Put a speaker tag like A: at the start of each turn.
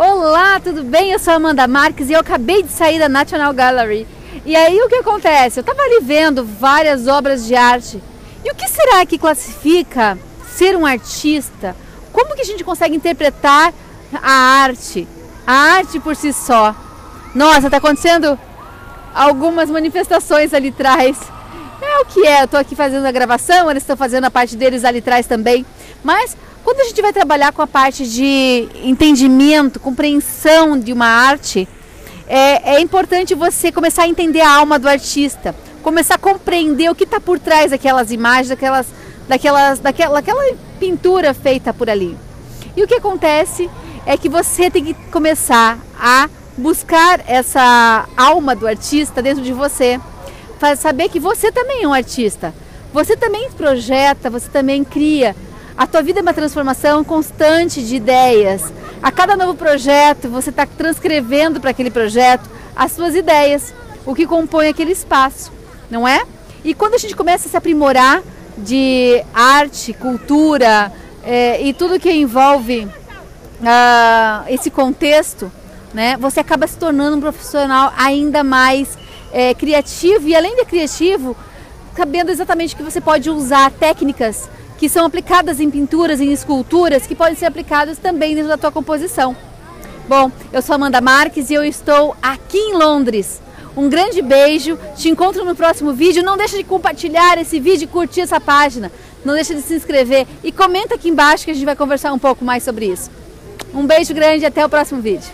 A: Olá, tudo bem? Eu sou Amanda Marques e eu acabei de sair da National Gallery. E aí o que acontece? Eu estava ali vendo várias obras de arte. E o que será que classifica ser um artista? Como que a gente consegue interpretar a arte? A arte por si só. Nossa, está acontecendo algumas manifestações ali atrás. É o que é, eu estou aqui fazendo a gravação, eles estão fazendo a parte deles ali atrás também. Mas quando a gente vai trabalhar com a parte de entendimento, compreensão de uma arte, é, é importante você começar a entender a alma do artista, começar a compreender o que está por trás daquelas imagens, daquelas, daquelas, daquela, daquela pintura feita por ali. E o que acontece é que você tem que começar a buscar essa alma do artista dentro de você, saber que você também é um artista. Você também projeta, você também cria, a tua vida é uma transformação constante de ideias. A cada novo projeto, você está transcrevendo para aquele projeto as suas ideias, o que compõe aquele espaço, não é? E quando a gente começa a se aprimorar de arte, cultura é, e tudo que envolve uh, esse contexto, né, você acaba se tornando um profissional ainda mais é, criativo e além de criativo, sabendo exatamente que você pode usar técnicas que são aplicadas em pinturas, em esculturas, que podem ser aplicadas também dentro da tua composição. Bom, eu sou Amanda Marques e eu estou aqui em Londres. Um grande beijo, te encontro no próximo vídeo. Não deixa de compartilhar esse vídeo e curtir essa página. Não deixa de se inscrever e comenta aqui embaixo que a gente vai conversar um pouco mais sobre isso. Um beijo grande e até o próximo vídeo.